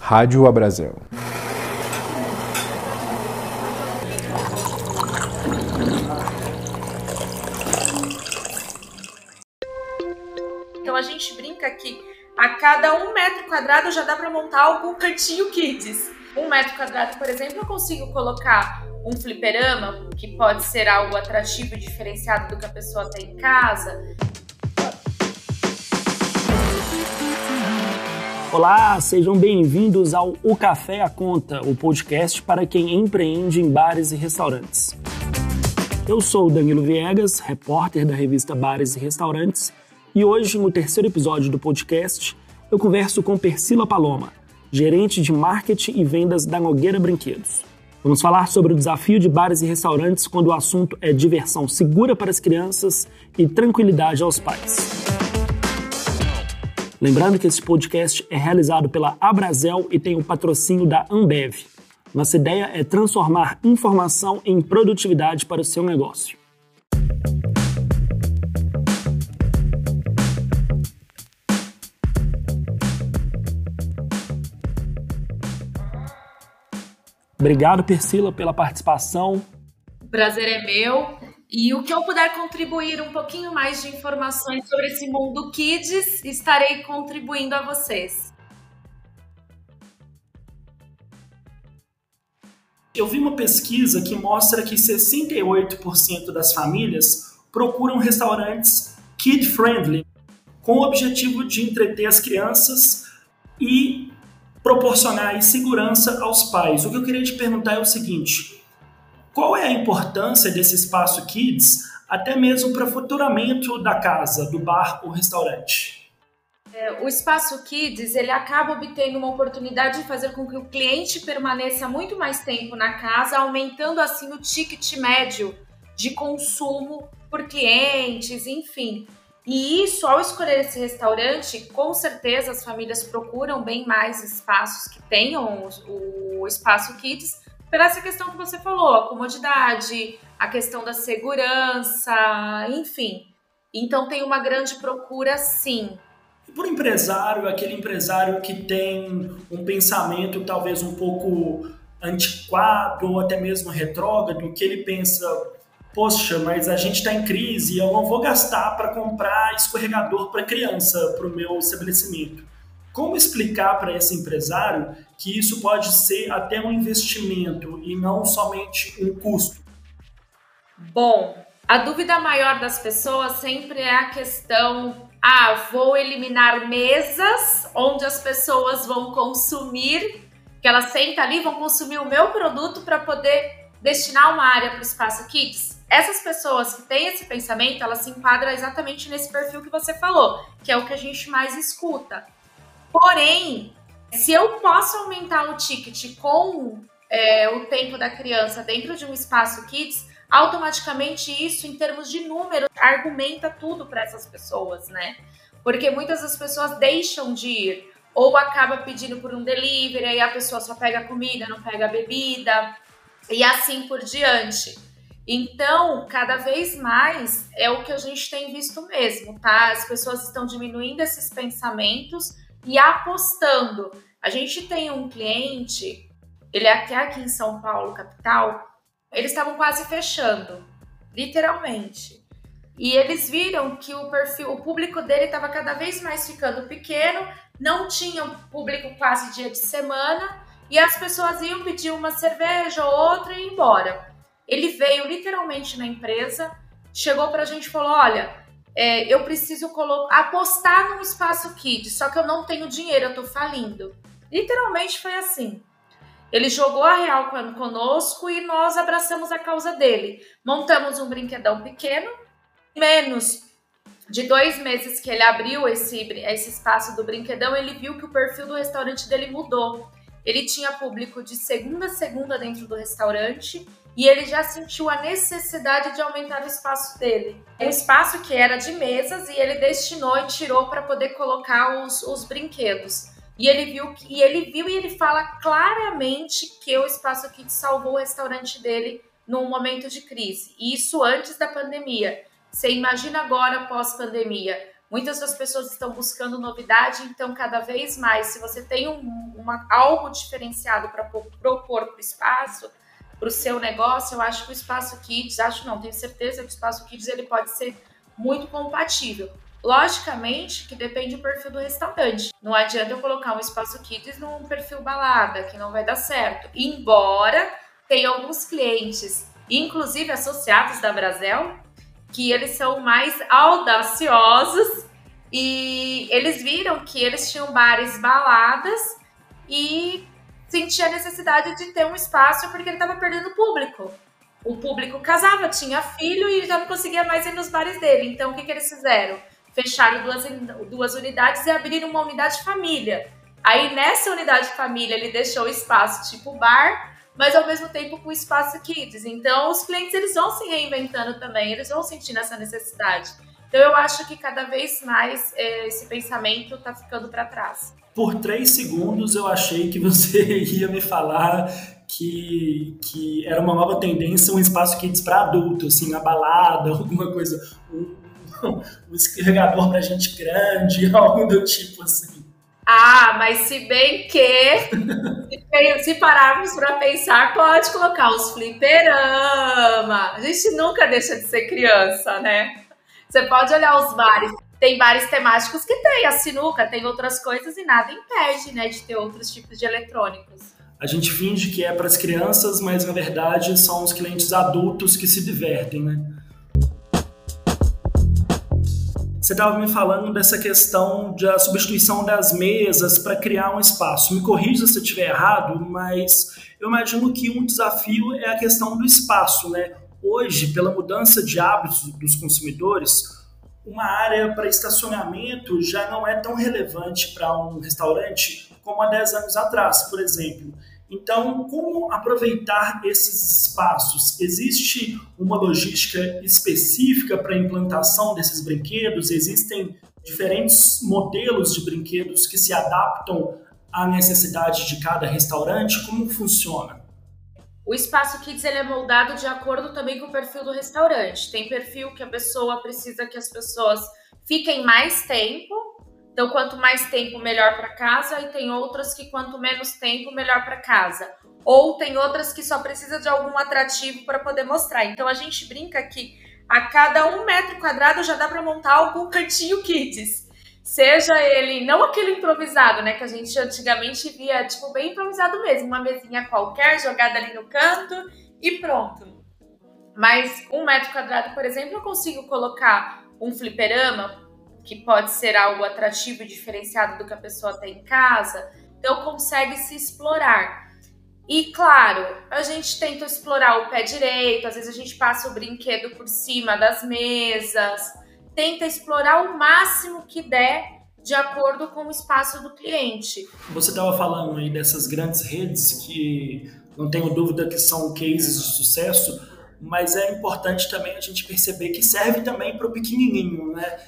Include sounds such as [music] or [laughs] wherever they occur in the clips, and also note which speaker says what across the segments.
Speaker 1: Rádio Abrazel.
Speaker 2: Então a gente brinca que a cada um metro quadrado já dá para montar algum cantinho kids. Um metro quadrado, por exemplo, eu consigo colocar um fliperama, que pode ser algo atrativo e diferenciado do que a pessoa tem em casa.
Speaker 3: Olá, sejam bem-vindos ao O Café à Conta, o podcast para quem empreende em bares e restaurantes. Eu sou Danilo Viegas, repórter da revista Bares e Restaurantes, e hoje, no terceiro episódio do podcast, eu converso com Persila Paloma, gerente de marketing e vendas da Nogueira Brinquedos. Vamos falar sobre o desafio de bares e restaurantes quando o assunto é diversão segura para as crianças e tranquilidade aos pais. Lembrando que esse podcast é realizado pela Abrazel e tem o patrocínio da Ambev. Nossa ideia é transformar informação em produtividade para o seu negócio. Obrigado, Persila, pela participação.
Speaker 2: O prazer é meu. E o que eu puder contribuir um pouquinho mais de informações sobre esse mundo Kids, estarei contribuindo a vocês.
Speaker 3: Eu vi uma pesquisa que mostra que 68% das famílias procuram restaurantes kid-friendly, com o objetivo de entreter as crianças e proporcionar segurança aos pais. O que eu queria te perguntar é o seguinte: qual é a importância desse espaço Kids, até mesmo para o faturamento da casa, do bar ou restaurante?
Speaker 2: É, o espaço Kids ele acaba obtendo uma oportunidade de fazer com que o cliente permaneça muito mais tempo na casa, aumentando assim o ticket médio de consumo por clientes, enfim. E isso, ao escolher esse restaurante, com certeza as famílias procuram bem mais espaços que tenham o espaço Kids, pela essa questão que você falou, a comodidade, a questão da segurança, enfim. Então tem uma grande procura, sim.
Speaker 3: E por empresário, aquele empresário que tem um pensamento talvez um pouco antiquado ou até mesmo retrógrado, que ele pensa, poxa, mas a gente está em crise, eu não vou gastar para comprar escorregador para criança para o meu estabelecimento. Como explicar para esse empresário que isso pode ser até um investimento e não somente um custo?
Speaker 2: Bom, a dúvida maior das pessoas sempre é a questão: ah, vou eliminar mesas onde as pessoas vão consumir, que elas sentam ali vão consumir o meu produto para poder destinar uma área para o espaço kids. Essas pessoas que têm esse pensamento, elas se enquadram exatamente nesse perfil que você falou, que é o que a gente mais escuta. Porém, se eu posso aumentar o ticket com é, o tempo da criança dentro de um espaço kids, automaticamente isso, em termos de número, argumenta tudo para essas pessoas, né? Porque muitas das pessoas deixam de ir ou acaba pedindo por um delivery, aí a pessoa só pega comida, não pega bebida, e assim por diante. Então, cada vez mais é o que a gente tem visto mesmo, tá? As pessoas estão diminuindo esses pensamentos e apostando. A gente tem um cliente, ele é até aqui em São Paulo, capital, eles estavam quase fechando, literalmente. E eles viram que o perfil, o público dele estava cada vez mais ficando pequeno, não tinha público quase dia de semana, e as pessoas iam pedir uma cerveja ou outra e ir embora. Ele veio literalmente na empresa, chegou pra gente e falou: Olha, é, eu preciso apostar num espaço kids, só que eu não tenho dinheiro, eu tô falindo. Literalmente foi assim. Ele jogou a real conosco e nós abraçamos a causa dele. Montamos um brinquedão pequeno, menos de dois meses que ele abriu esse, esse espaço do brinquedão, ele viu que o perfil do restaurante dele mudou. Ele tinha público de segunda a segunda dentro do restaurante e ele já sentiu a necessidade de aumentar o espaço dele. Um espaço que era de mesas e ele destinou e tirou para poder colocar os, os brinquedos. E ele viu e ele viu e ele fala claramente que o espaço aqui salvou o restaurante dele num momento de crise. E isso antes da pandemia. Você imagina agora pós pandemia, Muitas das pessoas estão buscando novidade, então cada vez mais, se você tem um, uma, algo diferenciado para propor para o espaço, para o seu negócio, eu acho que o espaço Kids, acho não, tenho certeza que o espaço Kids ele pode ser muito compatível. Logicamente que depende do perfil do restaurante. Não adianta eu colocar um espaço kids num perfil balada, que não vai dar certo. Embora tenha alguns clientes, inclusive associados da Brasel, que eles são mais audaciosos e eles viram que eles tinham bares baladas e sentia a necessidade de ter um espaço porque ele estava perdendo público. O público casava, tinha filho e já não conseguia mais ir nos bares dele. Então, o que, que eles fizeram? fecharam duas, duas unidades e abriram uma unidade família. Aí nessa unidade família ele deixou espaço tipo bar, mas ao mesmo tempo com espaço kids. Então os clientes eles vão se reinventando também, eles vão sentindo essa necessidade. Então eu acho que cada vez mais é, esse pensamento está ficando para trás.
Speaker 3: Por três segundos eu achei que você [laughs] ia me falar que, que era uma nova tendência um espaço kids para adulto, assim, a balada, [laughs] alguma coisa, um, [laughs] um escorregador para gente grande, algo do tipo assim.
Speaker 2: Ah, mas se bem que se pararmos para pensar, pode colocar os fliperama. A gente nunca deixa de ser criança, né? Você pode olhar os bares. Tem bares temáticos que tem a sinuca, tem outras coisas e nada impede, né, de ter outros tipos de eletrônicos.
Speaker 3: A gente finge que é para as crianças, mas na verdade são os clientes adultos que se divertem, né? Você estava me falando dessa questão da substituição das mesas para criar um espaço. Me corrija se eu estiver errado, mas eu imagino que um desafio é a questão do espaço, né? Hoje, pela mudança de hábitos dos consumidores, uma área para estacionamento já não é tão relevante para um restaurante como há 10 anos atrás, por exemplo. Então, como aproveitar esses espaços? Existe uma logística específica para a implantação desses brinquedos? Existem diferentes modelos de brinquedos que se adaptam à necessidade de cada restaurante? Como funciona?
Speaker 2: O espaço Kids ele é moldado de acordo também com o perfil do restaurante. Tem perfil que a pessoa precisa que as pessoas fiquem mais tempo então, quanto mais tempo, melhor para casa, e tem outras que quanto menos tempo, melhor para casa. Ou tem outras que só precisa de algum atrativo para poder mostrar. Então, a gente brinca que a cada um metro quadrado já dá para montar algum cantinho kids. Seja ele, não aquele improvisado, né? Que a gente antigamente via, tipo, bem improvisado mesmo. Uma mesinha qualquer, jogada ali no canto e pronto. Mas um metro quadrado, por exemplo, eu consigo colocar um fliperama, que pode ser algo atrativo e diferenciado do que a pessoa tem em casa, então consegue se explorar. E claro, a gente tenta explorar o pé direito, às vezes a gente passa o brinquedo por cima das mesas, tenta explorar o máximo que der de acordo com o espaço do cliente.
Speaker 3: Você estava falando aí dessas grandes redes que não tenho dúvida que são cases de sucesso, mas é importante também a gente perceber que serve também para o pequenininho, né?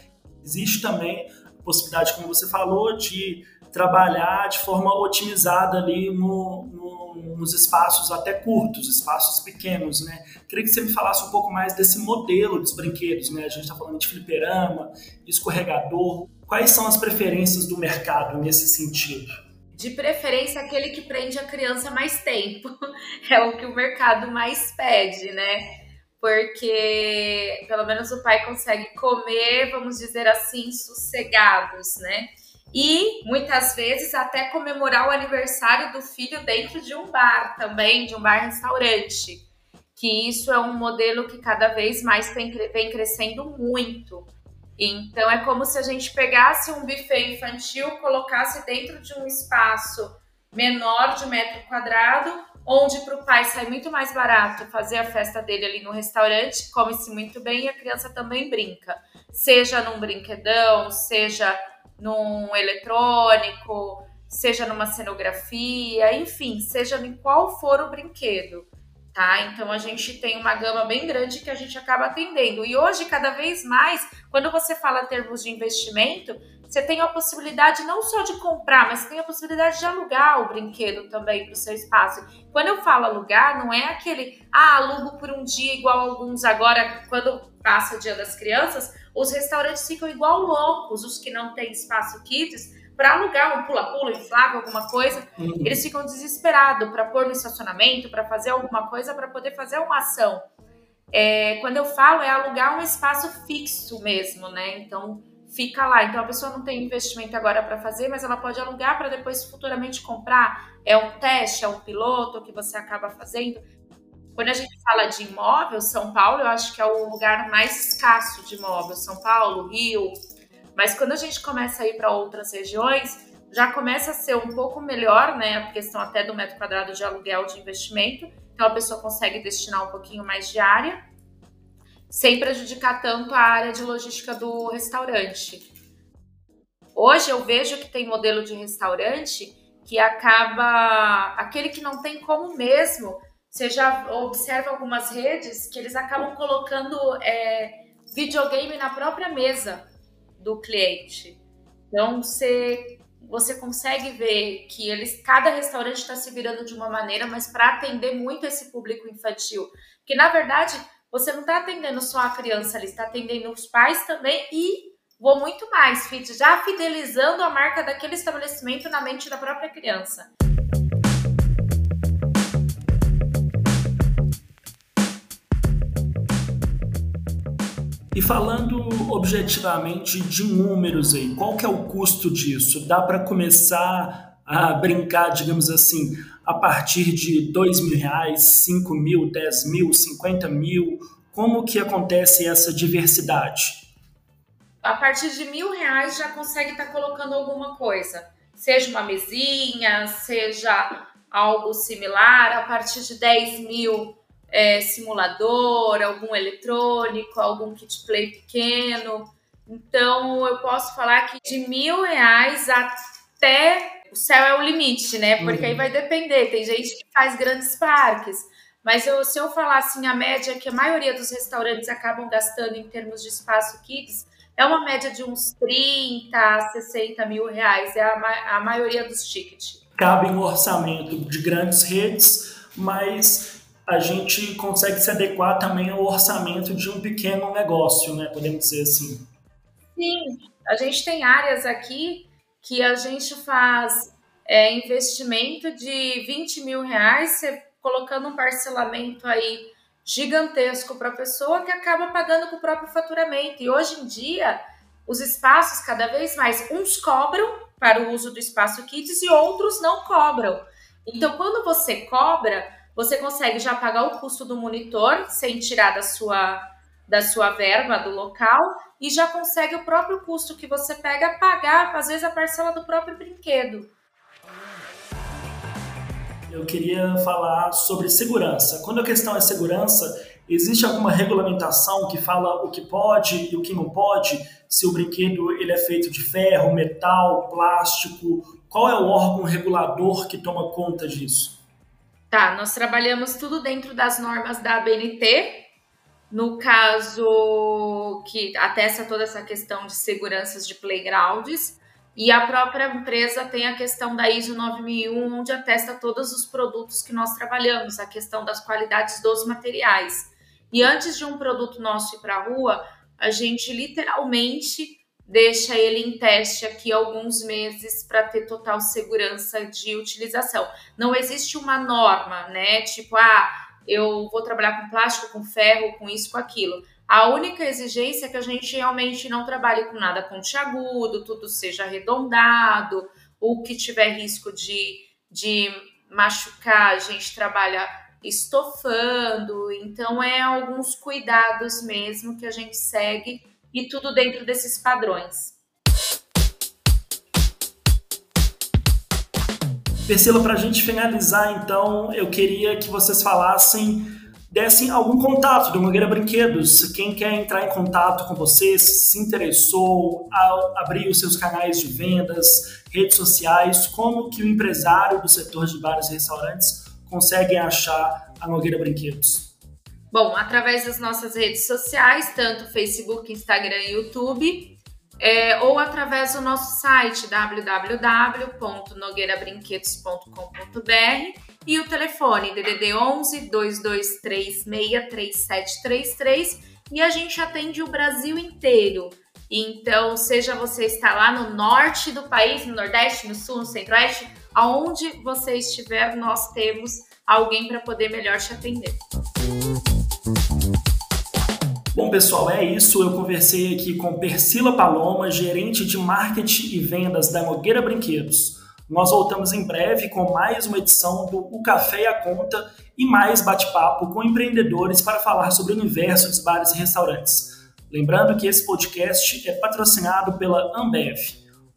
Speaker 3: Existe também a possibilidade, como você falou, de trabalhar de forma otimizada ali no, no, nos espaços até curtos, espaços pequenos, né? Queria que você me falasse um pouco mais desse modelo dos brinquedos, né? A gente está falando de fliperama, escorregador. Quais são as preferências do mercado nesse sentido?
Speaker 2: De preferência, aquele que prende a criança mais tempo. [laughs] É o que o mercado mais pede, né? porque pelo menos o pai consegue comer, vamos dizer assim, sossegados, né? E muitas vezes até comemorar o aniversário do filho dentro de um bar também, de um bar-restaurante. Que isso é um modelo que cada vez mais vem, vem crescendo muito. Então é como se a gente pegasse um buffet infantil, colocasse dentro de um espaço menor de metro quadrado onde para o pai sai muito mais barato fazer a festa dele ali no restaurante, come-se muito bem e a criança também brinca. Seja num brinquedão, seja num eletrônico, seja numa cenografia, enfim, seja em qual for o brinquedo. Tá? Então a gente tem uma gama bem grande que a gente acaba atendendo. E hoje, cada vez mais, quando você fala em termos de investimento, você tem a possibilidade não só de comprar, mas tem a possibilidade de alugar o brinquedo também para o seu espaço. Quando eu falo alugar, não é aquele, ah, alugo por um dia igual alguns agora, quando passa o dia das crianças, os restaurantes ficam igual loucos, os que não têm espaço kids, para alugar um pula-pula, inflável, alguma coisa. Uhum. Eles ficam desesperados para pôr no estacionamento, para fazer alguma coisa, para poder fazer uma ação. É, quando eu falo, é alugar um espaço fixo mesmo, né? Então, fica lá. Então, a pessoa não tem investimento agora para fazer, mas ela pode alugar para depois futuramente comprar. É um teste, é um piloto que você acaba fazendo. Quando a gente fala de imóvel, São Paulo, eu acho que é o lugar mais escasso de imóvel. São Paulo, Rio. Mas quando a gente começa a ir para outras regiões, já começa a ser um pouco melhor, né? A questão até do metro quadrado de aluguel de investimento. Então a pessoa consegue destinar um pouquinho mais de área, sem prejudicar tanto a área de logística do restaurante. Hoje eu vejo que tem modelo de restaurante que acaba aquele que não tem como mesmo você já observa algumas redes que eles acabam colocando é, videogame na própria mesa do cliente. Então você você consegue ver que eles cada restaurante está se virando de uma maneira, mas para atender muito esse público infantil, que na verdade você não está atendendo só a criança, ali está atendendo os pais também e vou muito mais, já fidelizando a marca daquele estabelecimento na mente da própria criança.
Speaker 3: E falando objetivamente de números aí, qual que é o custo disso? Dá para começar a brincar, digamos assim, a partir de dois mil reais, cinco mil, dez mil, cinquenta mil? Como que acontece essa diversidade?
Speaker 2: A partir de mil reais já consegue estar tá colocando alguma coisa, seja uma mesinha, seja algo similar. A partir de 10 mil é, simulador, algum eletrônico, algum kit play pequeno. Então eu posso falar que de mil reais até o céu é o limite, né? Porque uhum. aí vai depender. Tem gente que faz grandes parques. Mas eu, se eu falar assim, a média que a maioria dos restaurantes acabam gastando em termos de espaço kids, é uma média de uns 30, 60 mil reais. É a, a maioria dos tickets.
Speaker 3: Cabe no orçamento de grandes redes, mas a gente consegue se adequar também ao orçamento de um pequeno negócio, né? Podemos dizer assim.
Speaker 2: Sim, a gente tem áreas aqui que a gente faz é, investimento de 20 mil reais, colocando um parcelamento aí gigantesco para a pessoa que acaba pagando com o próprio faturamento. E hoje em dia, os espaços cada vez mais, uns cobram para o uso do espaço Kids e outros não cobram. Então, quando você cobra, você consegue já pagar o custo do monitor sem tirar da sua, da sua verba do local e já consegue o próprio custo que você pega pagar, às vezes, a parcela do próprio brinquedo.
Speaker 3: Eu queria falar sobre segurança. Quando a questão é segurança, existe alguma regulamentação que fala o que pode e o que não pode? Se o brinquedo ele é feito de ferro, metal, plástico? Qual é o órgão regulador que toma conta disso?
Speaker 2: Tá, nós trabalhamos tudo dentro das normas da ABNT, no caso que atesta toda essa questão de seguranças de playgrounds, e a própria empresa tem a questão da ISO 9001, onde atesta todos os produtos que nós trabalhamos, a questão das qualidades dos materiais. E antes de um produto nosso ir para a rua, a gente literalmente deixa ele em teste aqui alguns meses para ter total segurança de utilização. Não existe uma norma, né? Tipo, ah, eu vou trabalhar com plástico, com ferro, com isso, com aquilo. A única exigência é que a gente realmente não trabalhe com nada pontiagudo, tudo seja arredondado, o que tiver risco de, de machucar, a gente trabalha estofando. Então, é alguns cuidados mesmo que a gente segue e tudo dentro desses padrões.
Speaker 3: Priscila, para a gente finalizar, então, eu queria que vocês falassem, dessem algum contato do Nogueira Brinquedos. Quem quer entrar em contato com vocês, se interessou, abrir os seus canais de vendas, redes sociais, como que o empresário do setor de bares e restaurantes consegue achar a Nogueira Brinquedos?
Speaker 2: Bom, através das nossas redes sociais, tanto Facebook, Instagram e YouTube, é, ou através do nosso site www.nogueirabrinquedos.com.br e o telefone DDD 11 2236 3733 e a gente atende o Brasil inteiro. Então, seja você estar lá no norte do país, no nordeste, no sul, no centro-oeste, aonde você estiver, nós temos alguém para poder melhor te atender.
Speaker 3: Pessoal, é isso. Eu conversei aqui com Persila Paloma, gerente de marketing e vendas da Nogueira Brinquedos. Nós voltamos em breve com mais uma edição do O Café e a Conta e mais bate-papo com empreendedores para falar sobre o universo dos bares e restaurantes. Lembrando que esse podcast é patrocinado pela Ambev.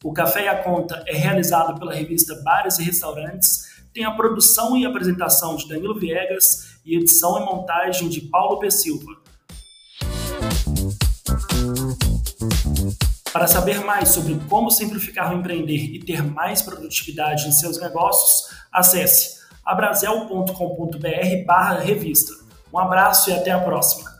Speaker 3: O Café e a Conta é realizado pela revista Bares e Restaurantes, tem a produção e apresentação de Danilo Viegas e edição e montagem de Paulo P. Silva. Para saber mais sobre como simplificar o empreender e ter mais produtividade em seus negócios, acesse abrazel.com.br revista. Um abraço e até a próxima!